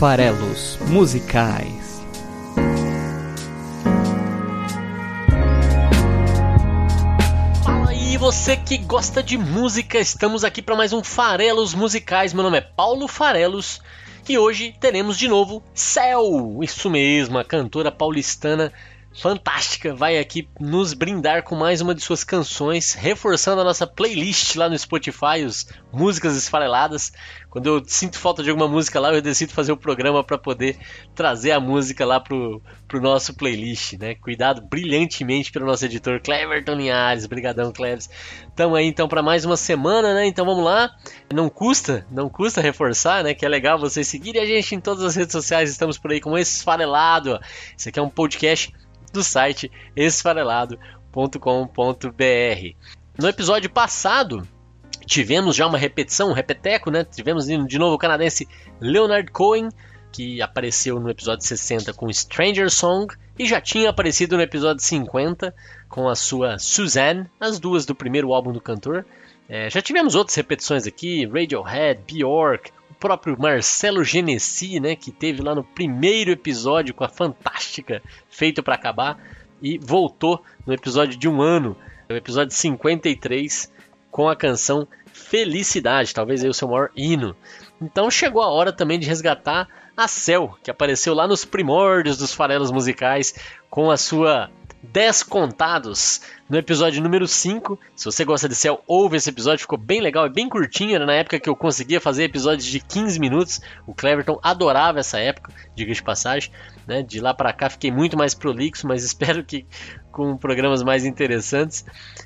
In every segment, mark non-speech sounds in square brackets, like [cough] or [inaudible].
farelos musicais. Fala aí, você que gosta de música, estamos aqui para mais um Farelos Musicais. Meu nome é Paulo Farelos e hoje teremos de novo Céu, isso mesmo, a cantora paulistana fantástica, vai aqui nos brindar com mais uma de suas canções, reforçando a nossa playlist lá no Spotify, os músicas esfareladas. Quando eu sinto falta de alguma música lá, eu decido fazer o programa para poder trazer a música lá pro, pro nosso playlist, né? Cuidado brilhantemente pelo nosso editor Cleverton Linhares, brigadão Cleves. Estamos aí então para mais uma semana, né? Então vamos lá. Não custa, não custa reforçar, né? Que é legal vocês seguirem a gente em todas as redes sociais. Estamos por aí com Esfarelado. Ó. Esse aqui é um podcast do site esfarelado.com.br. No episódio passado, tivemos já uma repetição, um repeteco, né? Tivemos de novo o canadense Leonard Cohen, que apareceu no episódio 60 com Stranger Song e já tinha aparecido no episódio 50 com a sua Suzanne, as duas do primeiro álbum do cantor. É, já tivemos outras repetições aqui, Radiohead, Bjork, próprio Marcelo Genesi, né, que teve lá no primeiro episódio com a fantástica Feito para Acabar e voltou no episódio de um ano, no episódio 53, com a canção Felicidade, talvez aí o seu maior hino. Então chegou a hora também de resgatar a Cell, que apareceu lá nos primórdios dos farelos musicais com a sua 10 contados no episódio número 5. Se você gosta de Cell, ouve esse episódio, ficou bem legal e bem curtinho. Era na época que eu conseguia fazer episódios de 15 minutos. O Cleverton adorava essa época, diga de passagem. Né? De lá para cá fiquei muito mais prolixo, mas [laughs] espero que com programas mais interessantes.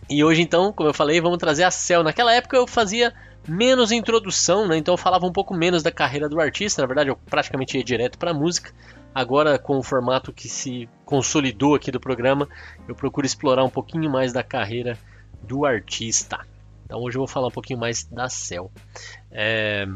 E hoje, então, como eu falei, vamos trazer a Cell. Naquela época eu fazia menos introdução, né? então eu falava um pouco menos da carreira do artista. Na verdade, eu praticamente ia direto para a música. Agora, com o formato que se consolidou aqui do programa, eu procuro explorar um pouquinho mais da carreira do artista. Então hoje eu vou falar um pouquinho mais da Cell. É...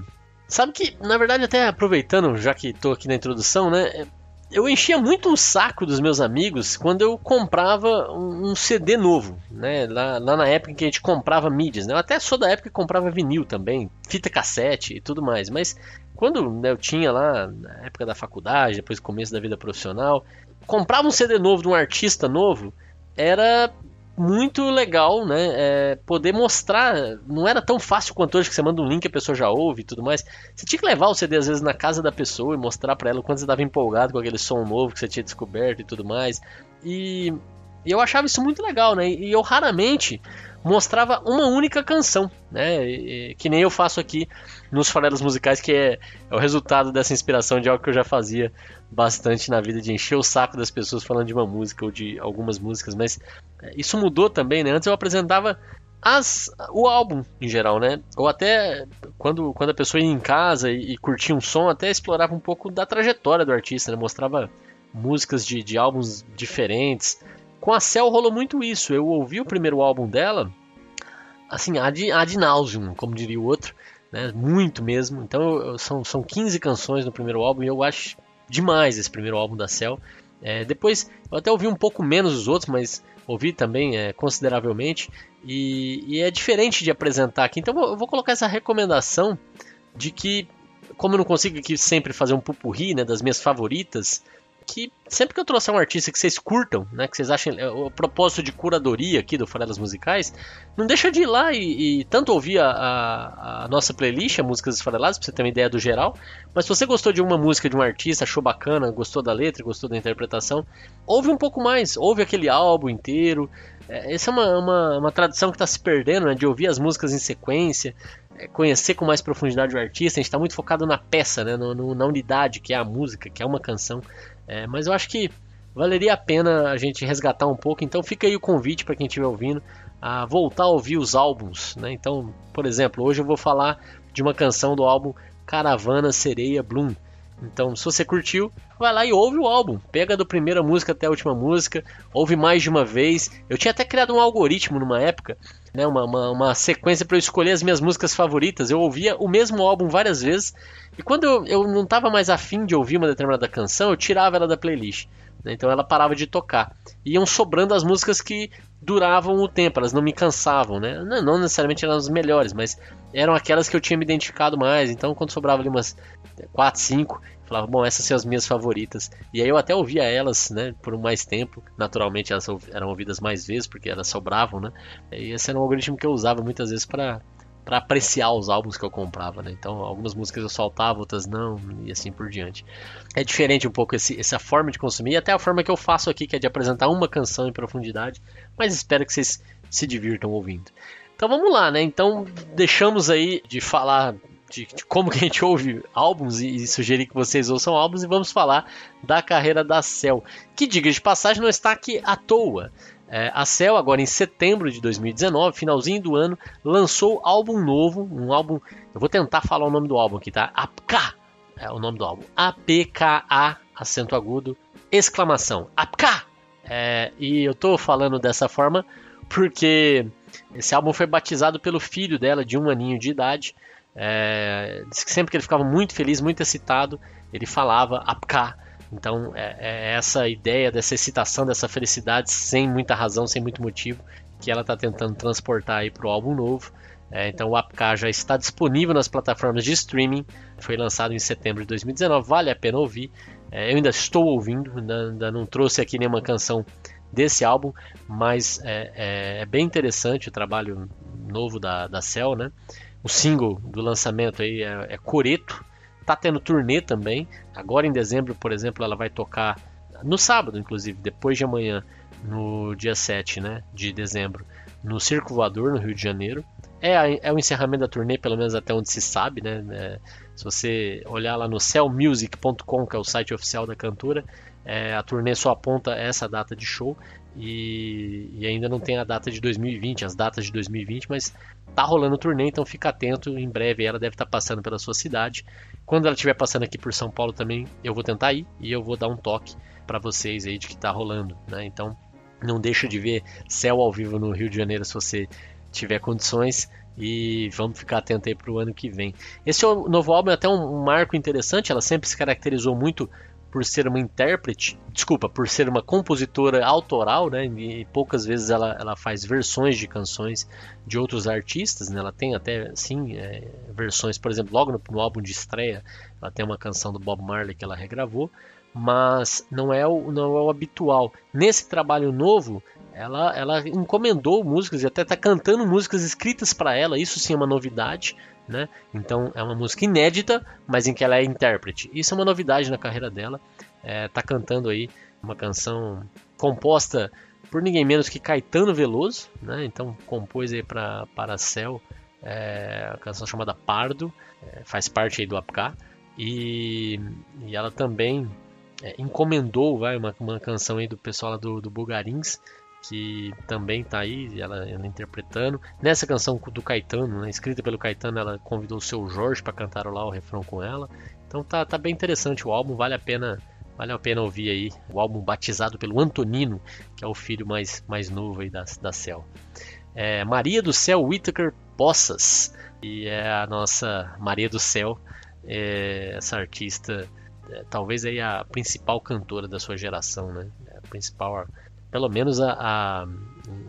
Sabe que, na verdade, até aproveitando, já que estou aqui na introdução, né? Eu enchia muito o saco dos meus amigos quando eu comprava um, CD novo, né? Lá, lá, na época que a gente comprava mídias, né? Eu até sou da época que comprava vinil também, fita cassete e tudo mais, mas quando né, eu tinha lá, na época da faculdade, depois do começo da vida profissional, comprava um CD novo de um artista novo, era muito legal, né? É, poder mostrar. Não era tão fácil quanto hoje que você manda um link a pessoa já ouve e tudo mais. Você tinha que levar o CD às vezes na casa da pessoa e mostrar para ela o quanto você estava empolgado com aquele som novo que você tinha descoberto e tudo mais. E, e eu achava isso muito legal, né? E eu raramente mostrava uma única canção, né? E, que nem eu faço aqui nos farelos musicais, que é, é, o resultado dessa inspiração de algo que eu já fazia bastante na vida, de encher o saco das pessoas falando de uma música ou de algumas músicas, mas é, isso mudou também, né? Antes eu apresentava as, o álbum em geral, né? Ou até quando, quando a pessoa ia em casa e, e curtia um som, até explorava um pouco da trajetória do artista, né? Mostrava músicas de, de álbuns diferentes, com a Cell rolou muito isso. Eu ouvi o primeiro álbum dela, assim, ad, ad nauseum, como diria o outro, né? Muito mesmo. Então eu, são, são 15 canções no primeiro álbum e eu acho demais esse primeiro álbum da Cell. É, depois eu até ouvi um pouco menos os outros, mas ouvi também é, consideravelmente. E, e, é diferente de apresentar aqui. Então eu vou colocar essa recomendação de que, como eu não consigo aqui sempre fazer um pupurri né, das minhas favoritas, que sempre que eu trouxer um artista que vocês curtam, né, que vocês achem é, o propósito de curadoria aqui do Farelas Musicais, não deixa de ir lá e, e tanto ouvir a, a, a, nossa playlist, a Músicas Esfareladas, pra você ter uma ideia do geral, mas se você gostou de uma música de um artista, achou bacana, gostou da letra, gostou da interpretação, ouve um pouco mais, ouve aquele álbum inteiro, é, essa é uma, uma, uma tradição que está se perdendo, né, de ouvir as músicas em sequência, é, conhecer com mais profundidade o artista, a gente está muito focado na peça, né, no, no, na unidade que é a música, que é uma canção, é, mas eu acho que valeria a pena a gente resgatar um pouco. Então fica aí o convite para quem estiver ouvindo a voltar a ouvir os álbuns. Né? Então, por exemplo, hoje eu vou falar de uma canção do álbum Caravana Sereia Bloom. Então, se você curtiu, vai lá e ouve o álbum. Pega do primeira música até a última música, ouve mais de uma vez. Eu tinha até criado um algoritmo numa época, né, uma, uma, uma sequência para eu escolher as minhas músicas favoritas. Eu ouvia o mesmo álbum várias vezes, e quando eu, eu não estava mais afim de ouvir uma determinada canção, eu tirava ela da playlist. né? então ela parava de tocar. Iam sobrando as músicas que duravam o tempo, elas não me cansavam, né? Não, não, necessariamente eram as melhores, mas eram aquelas que eu tinha me identificado mais. Então, quando sobrava ali umas 4, 5, falava, bom, essas são as minhas favoritas. E aí eu até ouvia elas, né, por mais tempo. Naturalmente elas eram ouvidas mais vezes, porque elas sobravam, né? E esse era um algoritmo que eu usava muitas vezes para para apreciar os álbuns que eu comprava, né? Então, algumas músicas eu soltava, outras não, e assim por diante. É diferente um pouco esse, essa forma de consumir, e até a forma que eu faço aqui, que é de apresentar uma canção em profundidade, mas espero que vocês se divirtam ouvindo. Então vamos lá, né? Então deixamos aí de falar de, de, como que a gente ouve álbuns e, e, sugerir que vocês ouçam álbuns e vamos falar da carreira da Cell, que diga de passagem não está aqui à toa. É, a Cell, agora em setembro de 2019, finalzinho do ano, lançou álbum novo, um álbum. Eu vou tentar falar o nome do álbum aqui, tá? APK é o nome do álbum. A-P-K-A, acento agudo, exclamação. APK! É, e eu tô falando dessa forma porque esse álbum foi batizado pelo filho dela, de um aninho de idade. É, diz que sempre que ele ficava muito feliz, muito excitado, ele falava APK então é, é, essa ideia dessa excitação, dessa felicidade sem muita razão, sem muito motivo, que ela está tentando transportar aí para o álbum novo. É, então o APK já está disponível nas plataformas de streaming, foi lançado em setembro de 2019, vale a pena ouvir. É, eu ainda estou ouvindo, ainda, ainda, não trouxe aqui nenhuma canção desse álbum, mas é, é, é bem interessante o trabalho novo da, da Cell, né? O single do lançamento aí é, é Coreto, Tá tendo turnê também. Agora em dezembro, por exemplo, ela vai tocar no sábado, inclusive, depois de amanhã, no dia 7 né, de dezembro, no Circo Voador, no Rio de Janeiro. É, é o encerramento da turnê, pelo menos até onde se sabe, né? É, se você olhar lá no cellmusic.com, que é o site oficial da cantora, é, a turnê só aponta essa data de show e, e, ainda não tem a data de 2020, as datas de 2020, mas tá rolando turnê, então fica atento, em breve ela deve estar tá passando pela sua cidade quando ela estiver passando aqui por São Paulo também, eu vou tentar ir e eu vou dar um toque para vocês aí de que está rolando, né? Então, não deixa de ver céu ao vivo no Rio de Janeiro se você tiver condições e vamos ficar atento aí para o ano que vem. Esse novo álbum é até um, marco interessante, ela sempre se caracterizou muito por ser uma intérprete, desculpa, por ser uma compositora autoral, né? E poucas vezes ela, ela faz versões de canções de outros artistas, né? Ela tem até, sim, é, versões, por exemplo, logo no, no, álbum de estreia, ela tem uma canção do Bob Marley que ela regravou, mas não é o, não é o habitual. Nesse trabalho novo, ela, ela encomendou músicas e até está cantando músicas escritas para ela, isso sim é uma novidade, né? Então é uma música inédita, mas em que ela é intérprete. Isso é uma novidade na carreira dela. É, tá cantando aí uma canção composta por ninguém menos que Caetano Veloso, né? Então compôs aí para para Céu é, a canção chamada Pardo, é, faz parte aí do APK e, e ela também é, encomendou vai, uma, uma canção aí do pessoal do, do que também está aí, ela, ela, interpretando. Nessa canção do Caetano, né, escrita pelo Caetano, ela convidou o seu Jorge para cantar lá o refrão com ela. Então tá, tá bem interessante o álbum, vale a pena vale a pena ouvir aí o álbum batizado pelo Antonino, que é o filho mais, mais novo aí da, da Cell. É Maria do Céu Whittaker Poças, e é a nossa Maria do Céu, é essa artista, é, talvez aí a principal cantora da sua geração, né? É a principal pelo menos a, a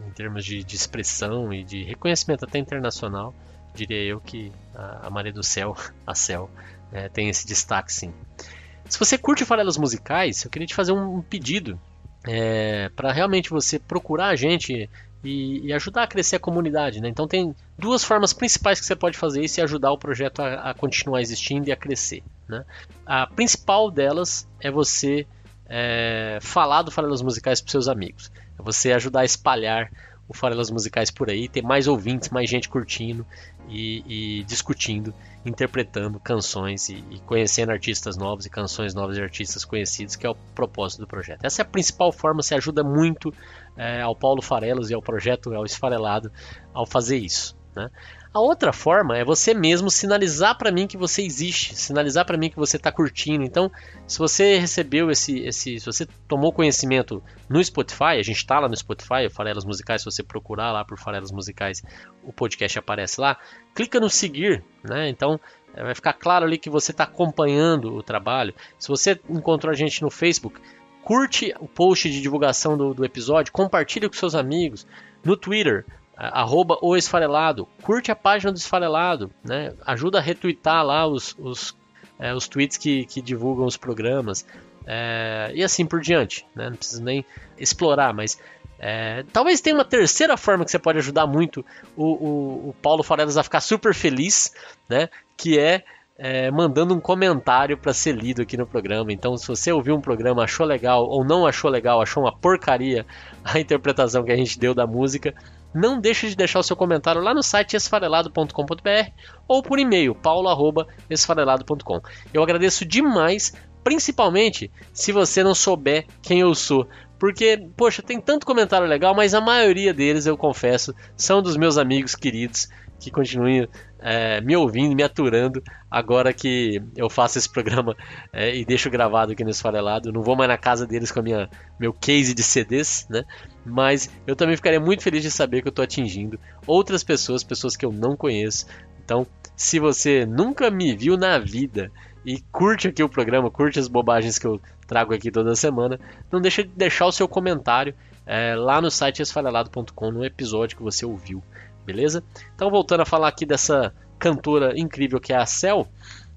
em termos de, de, expressão e de reconhecimento até internacional, diria eu que a, a Maria do Céu, a Céu, é, tem esse destaque sim. Se você curte farelas musicais, eu queria te fazer um, pedido é, para realmente você procurar a gente e, e, ajudar a crescer a comunidade. Né? Então tem duas formas principais que você pode fazer isso e ajudar o projeto a, a continuar existindo e a crescer. Né? A principal delas é você é, falar do Farelas Musicais para seus amigos. É você ajudar a espalhar o Farelas Musicais por aí, ter mais ouvintes, mais gente curtindo e, e discutindo, interpretando canções e, e, conhecendo artistas novos e canções novas de artistas conhecidos, que é o propósito do projeto. Essa é a principal forma, você ajuda muito é, ao Paulo Farelos e ao projeto, ao Esfarelado, ao fazer isso. Né? A outra forma é você mesmo sinalizar para mim que você existe, sinalizar para mim que você está curtindo. Então, se você recebeu esse, esse, se você tomou conhecimento no Spotify, a gente está lá no Spotify, Farelas Musicais, se você procurar lá por Farelas Musicais, o podcast aparece lá. Clica no seguir, né? Então é, vai ficar claro ali que você está acompanhando o trabalho. Se você encontrou a gente no Facebook, curte o post de divulgação do, do episódio, compartilha com seus amigos no Twitter, arroba o esfarelado, curte a página do esfarelado, né? ajuda a retweetar lá os, os, é, os tweets que, que divulgam os programas é, e assim por diante. Né? Não precisa nem explorar, mas é, talvez tenha uma terceira forma que você pode ajudar muito o, o, o Paulo Farelas a ficar super feliz, né? que é é, mandando um comentário para ser lido aqui no programa. Então, se você ouviu um programa, achou legal ou não achou legal, achou uma porcaria a interpretação que a gente deu da música, não deixe de deixar o seu comentário lá no site esfarelado.com.br ou por e-mail paulo@esfarelado.com. Eu agradeço demais, principalmente se você não souber quem eu sou, porque, poxa, tem tanto comentário legal, mas a maioria deles, eu confesso, são dos meus amigos queridos que continuem é, me ouvindo, me aturando, agora que eu faço esse programa é, e deixo gravado aqui no Esfarelado. Não vou mais na casa deles com a minha, meu case de CDs, né? Mas eu também ficaria muito feliz de saber que eu estou atingindo outras pessoas, pessoas que eu não conheço. Então, se você nunca me viu na vida e curte aqui o programa, curte as bobagens que eu trago aqui toda semana, não deixe de deixar o seu comentário é, lá no site esfarelado.com no episódio que você ouviu beleza? Então, voltando a falar aqui dessa cantora incrível que é a Cel,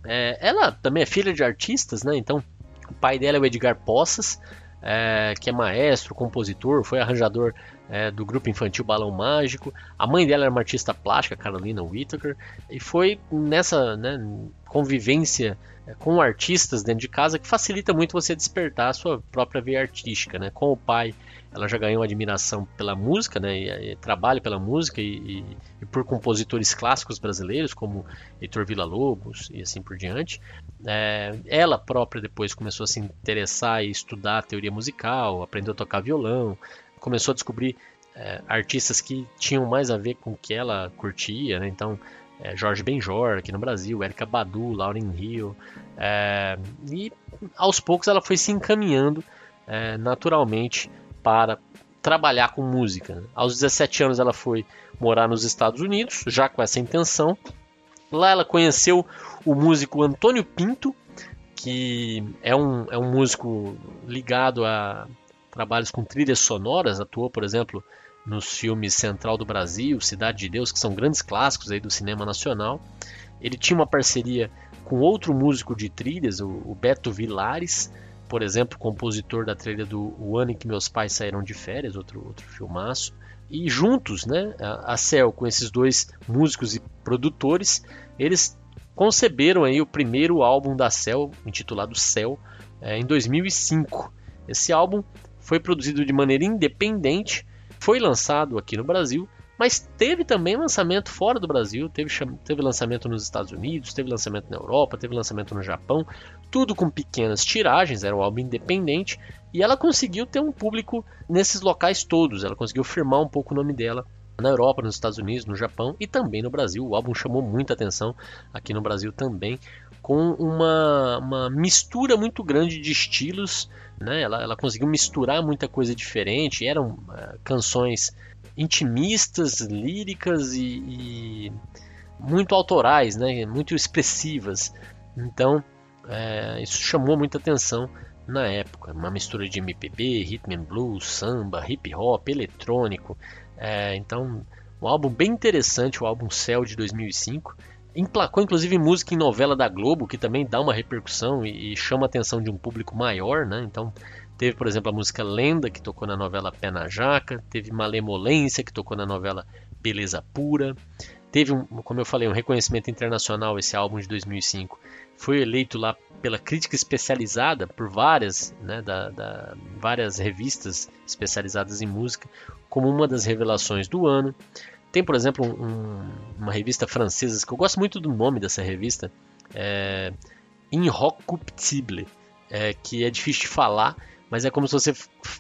é, ela também é filha de artistas, né? Então, o pai dela é o Edgar Poças, é, que é maestro, compositor, foi arranjador é, do grupo infantil Balão Mágico. A mãe dela era uma artista plástica, Carolina Whittaker, e foi nessa né, convivência é, com artistas dentro de casa que facilita muito você despertar a sua própria veia artística, né? Com o pai ela já ganhou admiração pela música, né, e, e trabalho pela música e, e, e, por compositores clássicos brasileiros como Heitor Villa-Lobos e assim por diante. É, ela própria depois começou a se interessar e estudar teoria musical, aprendeu a tocar violão, começou a descobrir é, artistas que tinham mais a ver com o que ela curtia, né, então é, Jorge Benjor aqui no Brasil, Erika Badu, Lauren Hill, é, e aos poucos ela foi se encaminhando é, naturalmente para trabalhar com música. Aos 17 anos ela foi morar nos Estados Unidos, já com essa intenção. Lá ela conheceu o músico Antônio Pinto, que é um, é um músico ligado a trabalhos com trilhas sonoras, atuou, por exemplo, nos filmes Central do Brasil, Cidade de Deus, que são grandes clássicos aí do cinema nacional. Ele tinha uma parceria com outro músico de trilhas, o, Beto Vilares, por exemplo, compositor da trilha do O Ano em que Meus Pais Saíram de Férias, outro, outro filmaço. E juntos, né, a Cell, com esses dois músicos e produtores, eles conceberam aí o primeiro álbum da Cell, intitulado Cell, é, em 2005. Esse álbum foi produzido de maneira independente, foi lançado aqui no Brasil mas teve também lançamento fora do Brasil, teve, teve lançamento nos Estados Unidos, teve lançamento na Europa, teve lançamento no Japão, tudo com pequenas tiragens, era um álbum independente, e ela conseguiu ter um público nesses locais todos, ela conseguiu firmar um pouco o nome dela na Europa, nos Estados Unidos, no Japão e também no Brasil. O álbum chamou muita atenção aqui no Brasil também, com uma, uma mistura muito grande de estilos. Né? Ela, ela conseguiu misturar muita coisa diferente, eram uh, canções intimistas, líricas e, e muito autorais, né? muito expressivas. Então, é, isso chamou muita atenção na época. Uma mistura de MPB, rhythm and blues, samba, hip hop, eletrônico. É, então, um álbum bem interessante, o álbum Céu de 2005. Emplacou inclusive música em novela da Globo, que também dá uma repercussão e, e chama a atenção de um público maior, né? Então, Teve, por exemplo, a música Lenda, que tocou na novela Pé na Jaca. Teve Malemolência, que tocou na novela Beleza Pura. Teve, um, como eu falei, um reconhecimento internacional esse álbum de 2005. Foi eleito lá pela crítica especializada por várias, né, da, da, várias revistas especializadas em música como uma das revelações do ano. Tem, por exemplo, um, uma revista francesa que eu gosto muito do nome dessa revista, é Inrocuptible, é, que é difícil de falar, mas é como se você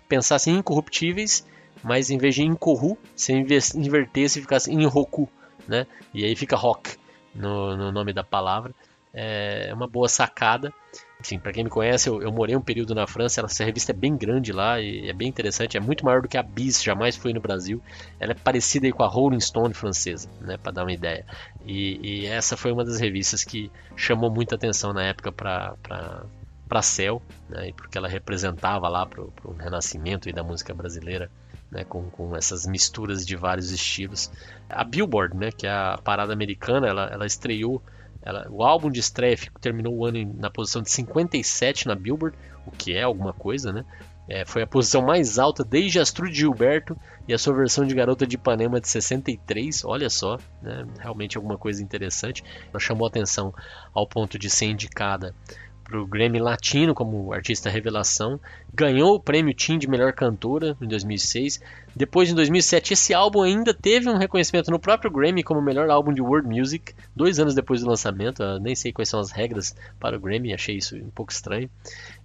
pensasse em incorruptíveis, mas em vez de incorru, você invertesse e ficasse em roku, né? E aí fica rock no, no nome da palavra. É uma boa sacada. Enfim, para quem me conhece, eu, eu, morei um período na França. Essa revista é bem grande lá e é bem interessante. É muito maior do que a Bis, jamais foi no Brasil. Ela é parecida com a Rolling Stone francesa, né, para dar uma ideia. E, e, essa foi uma das revistas que chamou muita atenção na época para para Cell, né, porque ela representava lá para o renascimento da música brasileira, né, com, com, essas misturas de vários estilos. A Billboard, né, que é a parada americana, ela, ela estreou, ela, o álbum de estreia terminou o ano em, na posição de 57 na Billboard, o que é alguma coisa, né? É, foi a posição mais alta desde Astrud Gilberto e a sua versão de Garota de Ipanema de 63. Olha só, né? realmente alguma coisa interessante. Ela chamou atenção ao ponto de ser indicada para o Grammy Latino como artista revelação, ganhou o prêmio Teen de melhor cantora em 2006. Depois, em 2007, esse álbum ainda teve um reconhecimento no próprio Grammy como melhor álbum de world music, dois anos depois do lançamento. Eu nem sei quais são as regras para o Grammy, achei isso um pouco estranho.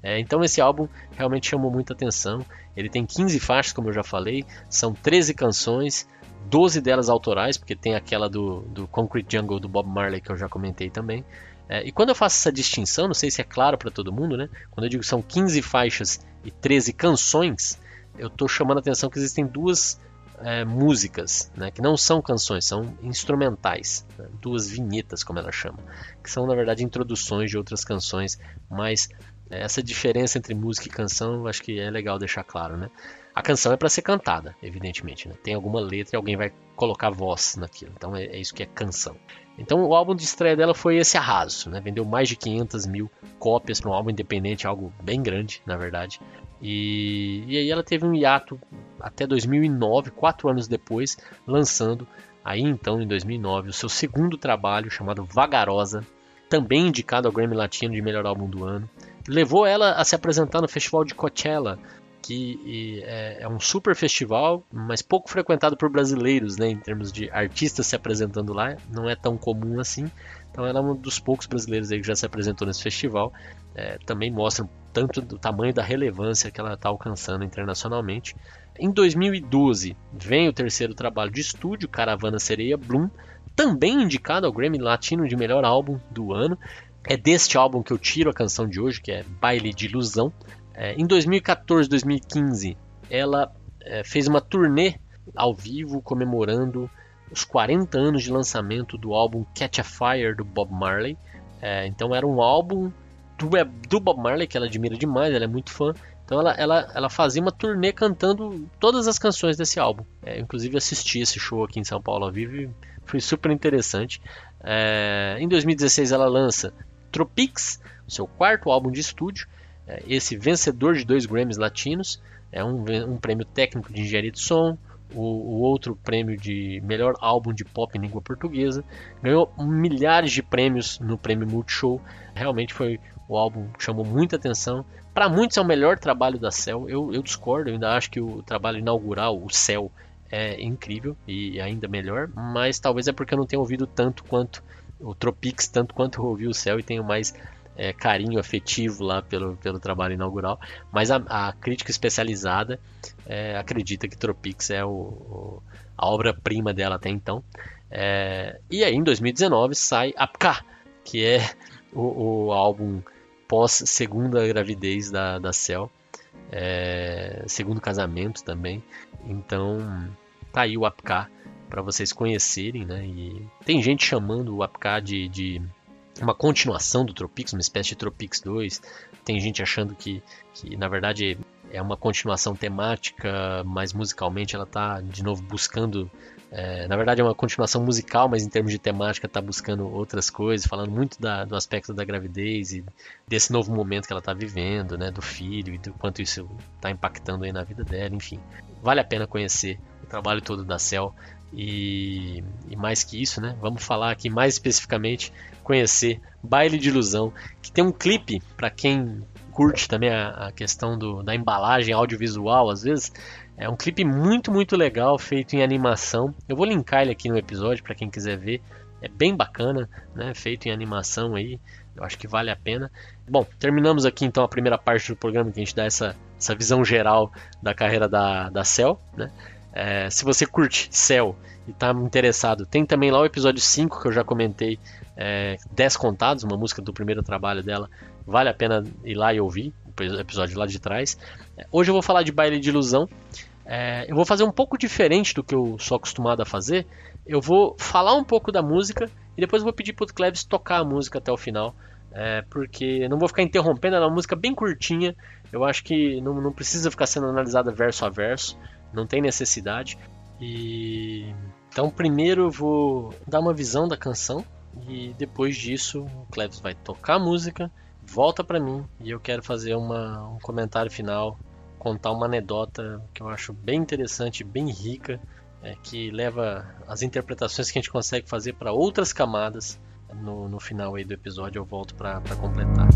É, então, esse álbum realmente chamou muita atenção. Ele tem 15 faixas, como eu já falei, são 13 canções. 12 delas autorais, porque tem aquela do, do Concrete Jungle do Bob Marley que eu já comentei também. É, e quando eu faço essa distinção, não sei se é claro para todo mundo, né? Quando eu digo são 15 faixas e 13 canções, eu estou chamando a atenção que existem duas é, músicas, né, que não são canções, são instrumentais, né, duas vinhetas, como ela chama, que são na verdade introduções de outras canções, mas é, essa diferença entre música e canção acho que é legal deixar claro, né? A canção é para ser cantada, evidentemente, né? tem alguma letra e alguém vai colocar voz naquilo, então é, é isso que é canção. Então o álbum de estreia dela foi esse arraso, né? Vendeu mais de 500 mil cópias para um álbum independente, algo bem grande, na verdade. E, e aí ela teve um hiato até 2009, quatro anos depois, lançando aí então em 2009 o seu segundo trabalho chamado Vagarosa, também indicado ao Grammy Latino de melhor álbum do ano. Levou ela a se apresentar no Festival de Coachella que é, é, um super festival, mas pouco frequentado por brasileiros, né, em termos de artistas se apresentando lá, não é tão comum assim. Então ela é um dos poucos brasileiros aí que já se apresentou nesse festival. É, também mostra tanto do tamanho da relevância que ela está alcançando internacionalmente. Em 2012 vem o terceiro trabalho de estúdio, Caravana Sereia Bloom, também indicado ao Grammy Latino de melhor álbum do ano. É deste álbum que eu tiro a canção de hoje, que é Baile de Ilusão. É, em 2014, 2015, ela é, fez uma turnê ao vivo comemorando os 40 anos de lançamento do álbum Catch a Fire do Bob Marley. É, então era um álbum do, é, do, Bob Marley que ela admira demais, ela é muito fã. Então ela, ela, ela fazia uma turnê cantando todas as canções desse álbum. É, inclusive assisti esse show aqui em São Paulo ao vivo e foi super interessante. É, em 2016 ela lança Tropics, seu quarto álbum de estúdio, esse vencedor de dois Grammys latinos, é um, um prêmio técnico de engenharia de som, o, o, outro prêmio de melhor álbum de pop em língua portuguesa. Ganhou milhares de prêmios no prêmio Multishow. Realmente foi o álbum que chamou muita atenção. Para muitos é o melhor trabalho da Cell. Eu, eu discordo, eu ainda acho que o trabalho inaugural, o Cell, é incrível e ainda melhor. Mas talvez é porque eu não tenho ouvido tanto quanto o Tropics, tanto quanto eu ouvi o Cell e tenho mais é, carinho afetivo lá pelo, pelo trabalho inaugural, mas a, a crítica especializada é, acredita que Tropics é o, o, a obra-prima dela até então. É, e aí em 2019 sai Apka, que é o, o álbum pós segunda gravidez da, da Cell, é, segundo casamento também. Então tá aí o Apka para vocês conhecerem, né? E tem gente chamando o Apka de, de uma continuação do Tropics, uma espécie de Tropics 2. Tem gente achando que, que na verdade é uma continuação temática, mas musicalmente ela está de novo buscando. É, na verdade é uma continuação musical, mas em termos de temática está buscando outras coisas, falando muito da, do aspecto da gravidez e desse novo momento que ela está vivendo, né, do filho e do quanto isso está impactando aí na vida dela, enfim. Vale a pena conhecer o trabalho todo da Cell e, e, mais que isso, né? Vamos falar aqui mais especificamente, conhecer Baile de Ilusão, que tem um clipe para quem curte também a, a questão do, da embalagem audiovisual, às vezes. É um clipe muito, muito legal, feito em animação. Eu vou linkar ele aqui no episódio para quem quiser ver. É bem bacana, né? Feito em animação aí. Eu acho que vale a pena. Bom, terminamos aqui então a primeira parte do programa que a gente dá essa, essa visão geral da carreira da, da Cell, né? É, se você curte Cell e está interessado, tem também lá o episódio 5 que eu já comentei, é, 10 Contados, uma música do primeiro trabalho dela. Vale a pena ir lá e ouvir o episódio lá de trás. É, hoje eu vou falar de Baile de Ilusão. É, eu vou fazer um pouco diferente do que eu sou acostumado a fazer. Eu vou falar um pouco da música e depois vou pedir para o Klebs tocar a música até o final. É, porque não vou ficar interrompendo, ela é uma música bem curtinha. Eu acho que não, não precisa ficar sendo analisada verso a verso, não tem necessidade. E então primeiro eu vou dar uma visão da canção e depois disso o Cleves vai tocar a música, volta para mim e eu quero fazer uma, um comentário final, contar uma anedota que eu acho bem interessante, bem rica, é, que leva as interpretações que a gente consegue fazer para outras camadas. No, no final aí do episódio eu volto para completar.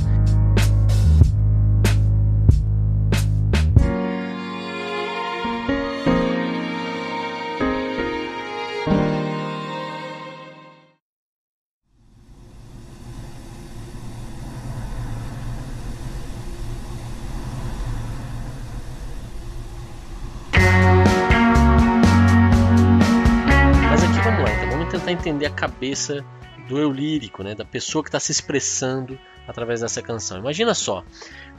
Cabeça do eu lírico, né, da pessoa que está se expressando através dessa canção. Imagina só,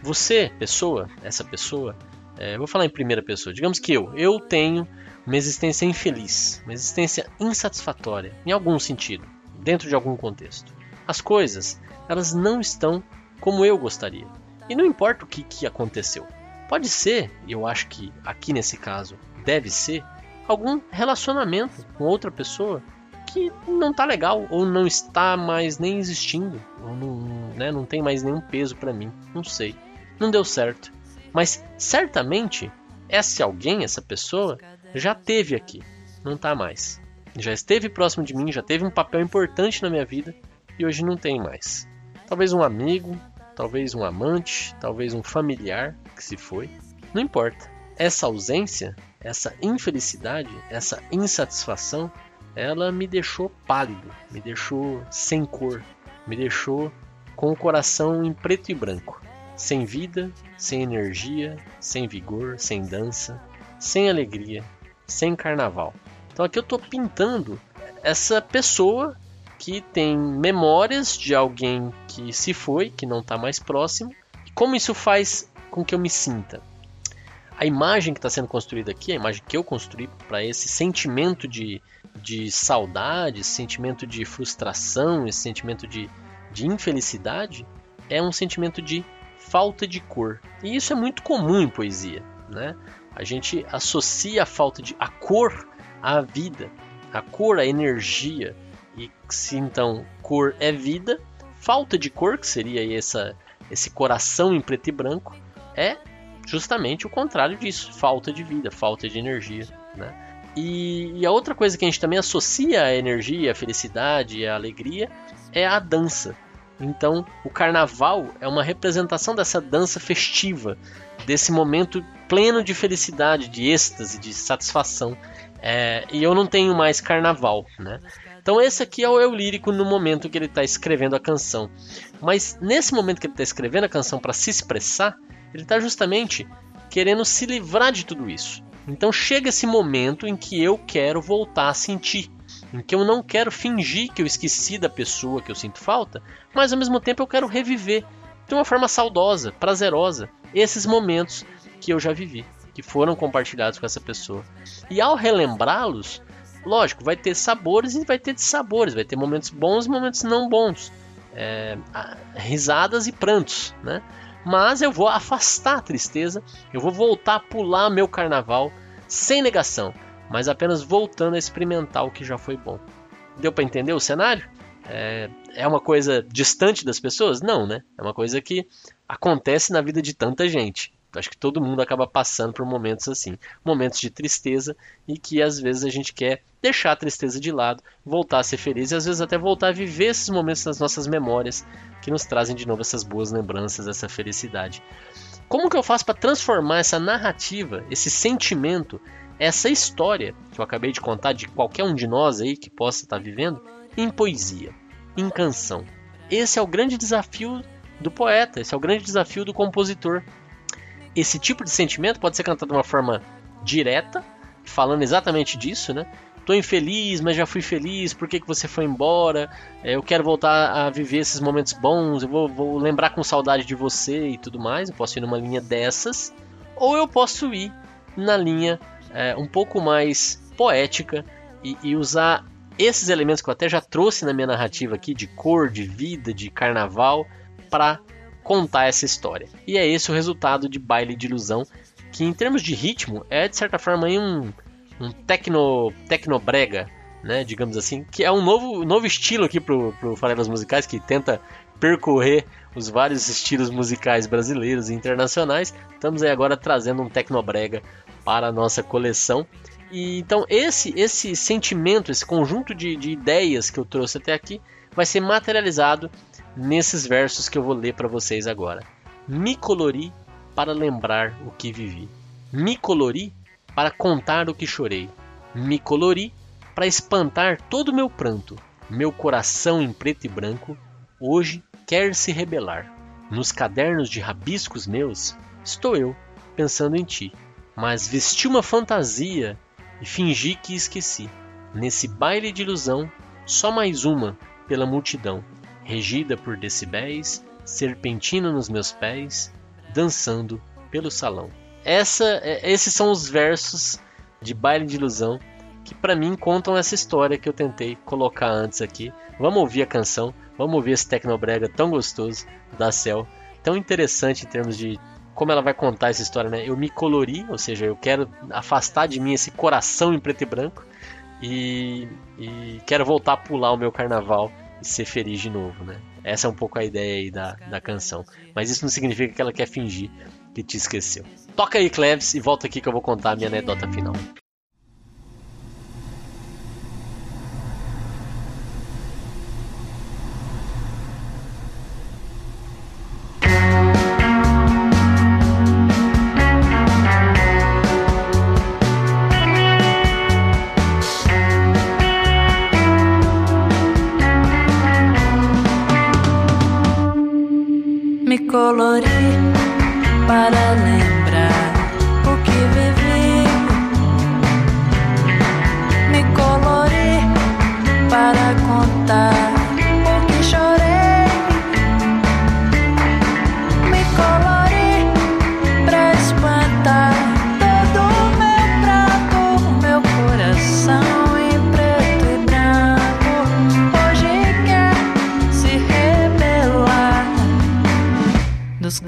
você, pessoa, essa pessoa, é, vou falar em primeira pessoa, digamos que eu, eu tenho uma existência infeliz, uma existência insatisfatória, em algum sentido, dentro de algum contexto. As coisas, elas não estão como eu gostaria. E não importa o que, que aconteceu. Pode ser, eu acho que aqui nesse caso deve ser, algum relacionamento com outra pessoa que não tá legal, ou não está mais nem existindo, ou não, né, não tem mais nenhum peso para mim, não sei. Não deu certo. Mas certamente esse alguém, essa pessoa, já teve aqui, não tá mais. Já esteve próximo de mim, já teve um papel importante na minha vida e hoje não tem mais. Talvez um amigo, talvez um amante, talvez um familiar que se foi, não importa. Essa ausência, essa infelicidade, essa insatisfação ela me deixou pálido, me deixou sem cor, me deixou com o coração em preto e branco, sem vida, sem energia, sem vigor, sem dança, sem alegria, sem carnaval. Então aqui eu estou pintando essa pessoa que tem memórias de alguém que se foi, que não está mais próximo, e como isso faz com que eu me sinta. A imagem que está sendo construída aqui, a imagem que eu construí para esse sentimento de de saudade, esse sentimento de frustração, esse sentimento de, de infelicidade, é um sentimento de falta de cor. E isso é muito comum em poesia. Né? A gente associa a falta de a cor à vida, a cor à energia. E se então cor é vida, falta de cor, que seria essa, esse coração em preto e branco, é justamente o contrário disso, falta de vida, falta de energia. Né? E, e, a outra coisa que a gente também associa à energia, à felicidade, à alegria é a dança. Então, o carnaval é uma representação dessa dança festiva, desse momento pleno de felicidade, de êxtase, de satisfação. É, e eu não tenho mais carnaval, né? Então esse aqui é o eu lírico no momento que ele está escrevendo a canção. Mas nesse momento que ele está escrevendo a canção para se expressar, ele está justamente querendo se livrar de tudo isso. Então chega esse momento em que eu quero voltar a sentir, em que eu não quero fingir que eu esqueci da pessoa que eu sinto falta, mas ao mesmo tempo eu quero reviver de uma forma saudosa, prazerosa, esses momentos que eu já vivi, que foram compartilhados com essa pessoa. E ao relembrá-los, lógico, vai ter sabores e vai ter dissabores, vai ter momentos bons e momentos não bons, é, risadas e prantos, né? Mas eu vou afastar a tristeza, eu vou voltar a pular meu carnaval sem negação, mas apenas voltando a experimentar o que já foi bom. Deu para entender o cenário? É, é uma coisa distante das pessoas? Não, né? É uma coisa que acontece na vida de tanta gente. Acho que todo mundo acaba passando por momentos assim, momentos de tristeza e que às vezes a gente quer deixar a tristeza de lado, voltar a ser feliz e às vezes até voltar a viver esses momentos nas nossas memórias que nos trazem de novo essas boas lembranças, essa felicidade. Como que eu faço para transformar essa narrativa, esse sentimento, essa história que eu acabei de contar de qualquer um de nós aí que possa estar vivendo em poesia, em canção? Esse é o grande desafio do poeta, esse é o grande desafio do compositor esse tipo de sentimento pode ser cantado de uma forma direta, falando exatamente disso, né? Tô infeliz, mas já fui feliz, por que, que você foi embora? É, eu quero voltar a viver esses momentos bons, eu vou, vou lembrar com saudade de você e tudo mais. Eu posso ir numa linha dessas, ou eu posso ir na linha é, um pouco mais poética e, e usar esses elementos que eu até já trouxe na minha narrativa aqui, de cor, de vida, de carnaval, para contar essa história. E é esse o resultado de Baile de Ilusão, que em termos de ritmo é de certa forma um, um tecno, tecnobrega, né, digamos assim, que é um novo, novo estilo aqui pro, pro Farelas Musicais, que tenta percorrer os vários estilos musicais brasileiros e internacionais. Estamos aí agora trazendo um tecnobrega para a nossa coleção. E então esse esse sentimento, esse conjunto de, de ideias que eu trouxe até aqui, vai ser materializado nesses versos que eu vou ler para vocês agora. Me colori para lembrar o que vivi. Me colori para contar o que chorei. Me colori para espantar todo o meu pranto. Meu coração em preto e branco hoje quer se rebelar. Nos cadernos de rabiscos meus estou eu pensando em ti, mas vesti uma fantasia e fingi que esqueci. Nesse baile de ilusão, só mais uma pela multidão, regida por decibéis, serpentina nos meus pés, dançando pelo salão. Essa, é, esses são os versos de Baile de Ilusão que para mim contam essa história que eu tentei colocar antes aqui. Vamos ouvir a canção, vamos ouvir esse tecnobrega tão gostoso da Cell, tão interessante em termos de como ela vai contar essa história, né? Eu me colori, ou seja, eu quero afastar de mim esse coração em preto e branco e, e quero voltar a pular o meu carnaval ser feliz de novo, né? Essa é um pouco a ideia aí da, da canção. Mas isso não significa que ela quer fingir que te esqueceu. Toca aí, Cleves, e volta aqui que eu vou contar a minha anedota final.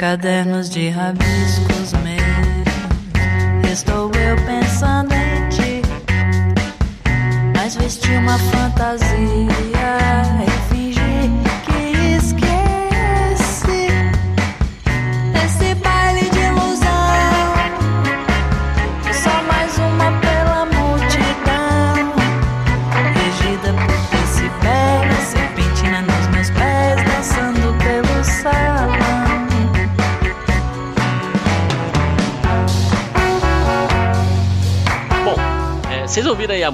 Cadernos de rabiscos meus.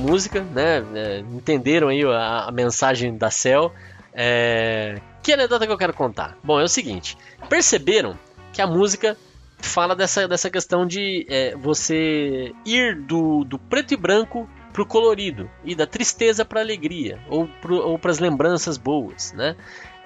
Música, né? É, entenderam aí a, a mensagem da Cell. É... Que anedota que eu quero contar? Bom, é o seguinte: perceberam que a música fala dessa, dessa questão de é, você ir do, do preto e branco pro colorido e da tristeza para alegria ou, para as lembranças boas, né?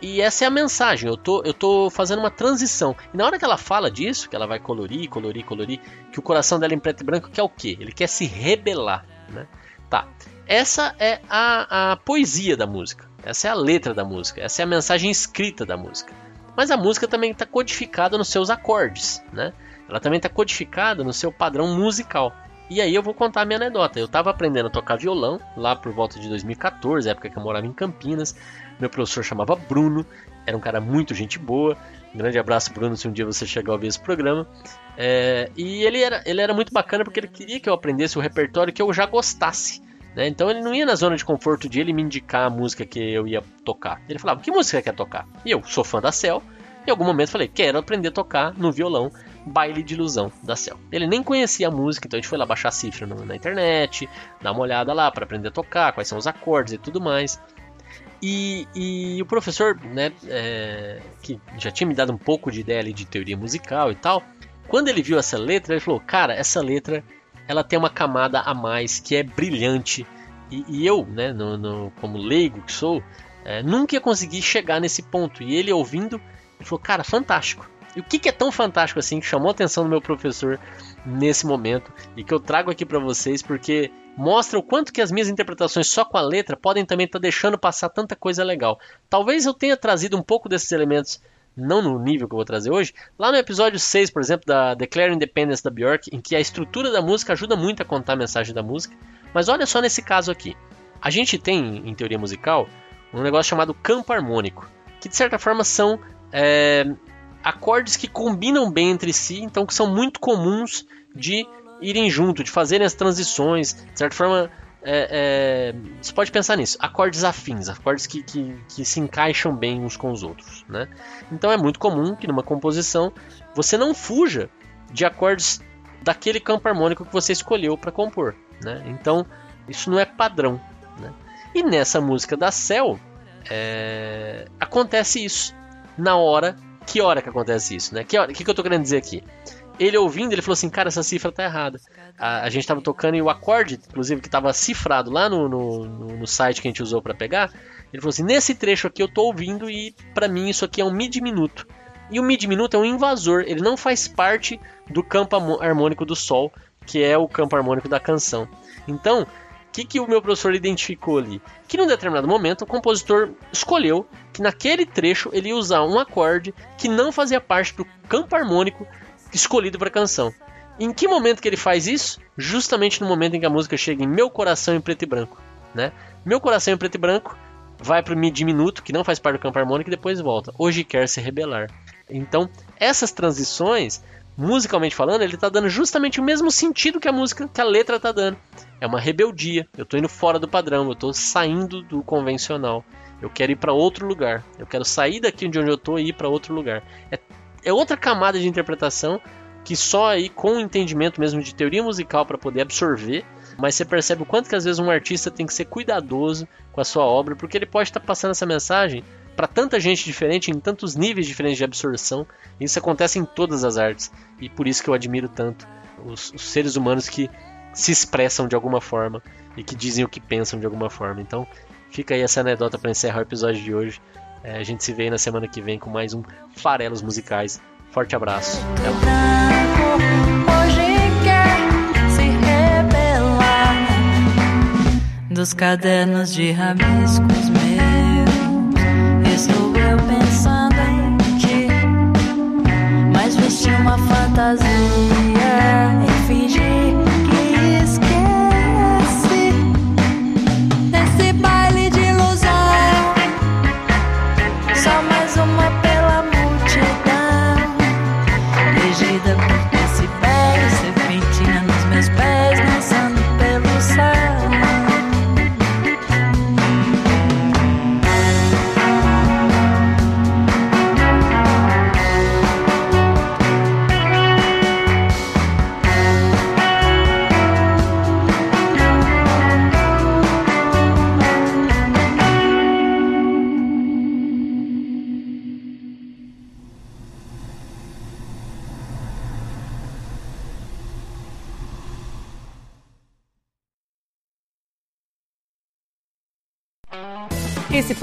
E essa é a mensagem. Eu tô, eu tô fazendo uma transição. E na hora que ela fala disso, que ela vai colorir, colorir, colorir, que o coração dela é em preto e branco quer o quê? Ele quer se rebelar. Né? Tá. Essa é a, a poesia da música. Essa é a letra da música. Essa é a mensagem escrita da música. Mas a música também está codificada nos seus acordes, né? Ela também está codificada no seu padrão musical. E aí eu vou contar a minha anedota. Eu estava aprendendo a tocar violão lá por volta de 2014, época que eu morava em Campinas. Meu professor chamava Bruno, era um cara muito gente boa. Um grande abraço, Bruno, se um dia você chegar a ouvir esse programa. É, e ele era, ele era muito bacana porque ele queria que eu aprendesse o repertório que eu já gostasse. Né? Então ele não ia na zona de conforto de ele me indicar a música que eu ia tocar. Ele falava, que música quer tocar? E eu sou fã da Cell. Em algum momento falei, quero aprender a tocar no violão Baile de Ilusão da Cell. Ele nem conhecia a música, então a gente foi lá baixar a cifra no, na internet, dar uma olhada lá para aprender a tocar, quais são os acordes e tudo mais. E, e o professor, né, é, que já tinha me dado um pouco de ideia de teoria musical e tal, quando ele viu essa letra, ele falou: Cara, essa letra ela tem uma camada a mais que é brilhante. E, e eu, né, no, no, como leigo que sou, é, nunca ia conseguir chegar nesse ponto. E ele ouvindo, ele falou: Cara, fantástico. E o que, que é tão fantástico assim que chamou a atenção do meu professor nesse momento e que eu trago aqui para vocês porque mostra o quanto que as minhas interpretações só com a letra podem também estar tá deixando passar tanta coisa legal. Talvez eu tenha trazido um pouco desses elementos não no nível que eu vou trazer hoje. Lá no episódio 6, por exemplo, da Declare Independence da Bjork, em que a estrutura da música ajuda muito a contar a mensagem da música. Mas olha só nesse caso aqui. A gente tem, em teoria musical, um negócio chamado campo harmônico, que de certa forma são é, acordes que combinam bem entre si, então que são muito comuns de irem junto, de fazerem as transições, de certa forma. É, é, você pode pensar nisso, acordes afins, acordes que, que, que, se encaixam bem uns com os outros. Né? Então é muito comum que numa composição você não fuja de acordes daquele campo harmônico que você escolheu para compor. Né? Então isso não é padrão. Né? E nessa música da Cell é, acontece isso na hora. Que hora que acontece isso? Né? Que, hora, que, que eu estou querendo dizer aqui? ele ouvindo, ele falou assim, cara, essa cifra tá errada. A, a gente tava tocando e o acorde, inclusive, que tava cifrado lá no, no, no site que a gente usou para pegar, ele falou assim, nesse trecho aqui eu tô ouvindo e para mim isso aqui é um mid minuto. E o mid minuto é um invasor, ele não faz parte do campo harmônico do sol, que é o campo harmônico da canção. Então, o que, que o meu professor identificou ali? Que num determinado momento o compositor escolheu que naquele trecho ele ia usar um acorde que não fazia parte do campo harmônico escolhido para a canção. Em que momento que ele faz isso? Justamente no momento em que a música chega em Meu Coração em Preto e Branco. Né? Meu Coração em Preto e Branco vai para o Mi diminuto, que não faz parte do campo harmônico, e depois volta. Hoje quer se rebelar. Então, essas transições, musicalmente falando, ele está dando justamente o mesmo sentido que a música, que a letra está dando. É uma rebeldia. Eu estou indo fora do padrão, eu estou saindo do convencional. Eu quero ir para outro lugar. Eu quero sair daqui de onde eu estou e ir para outro lugar. É é outra camada de interpretação que só aí com o entendimento mesmo de teoria musical para poder absorver, mas você percebe o quanto que às vezes um artista tem que ser cuidadoso com a sua obra, porque ele pode estar tá passando essa mensagem para tanta gente diferente, em tantos níveis diferentes de absorção. Isso acontece em todas as artes e por isso que eu admiro tanto os, os seres humanos que se expressam de alguma forma e que dizem o que pensam de alguma forma. Então, fica aí essa anedota para encerrar o episódio de hoje. É, a gente se vê na semana que vem com mais um Farelos Musicais. Forte abraço. Até Dos cadernos de rabiscos meus, estou eu pensando em ti, mas vesti uma fantasia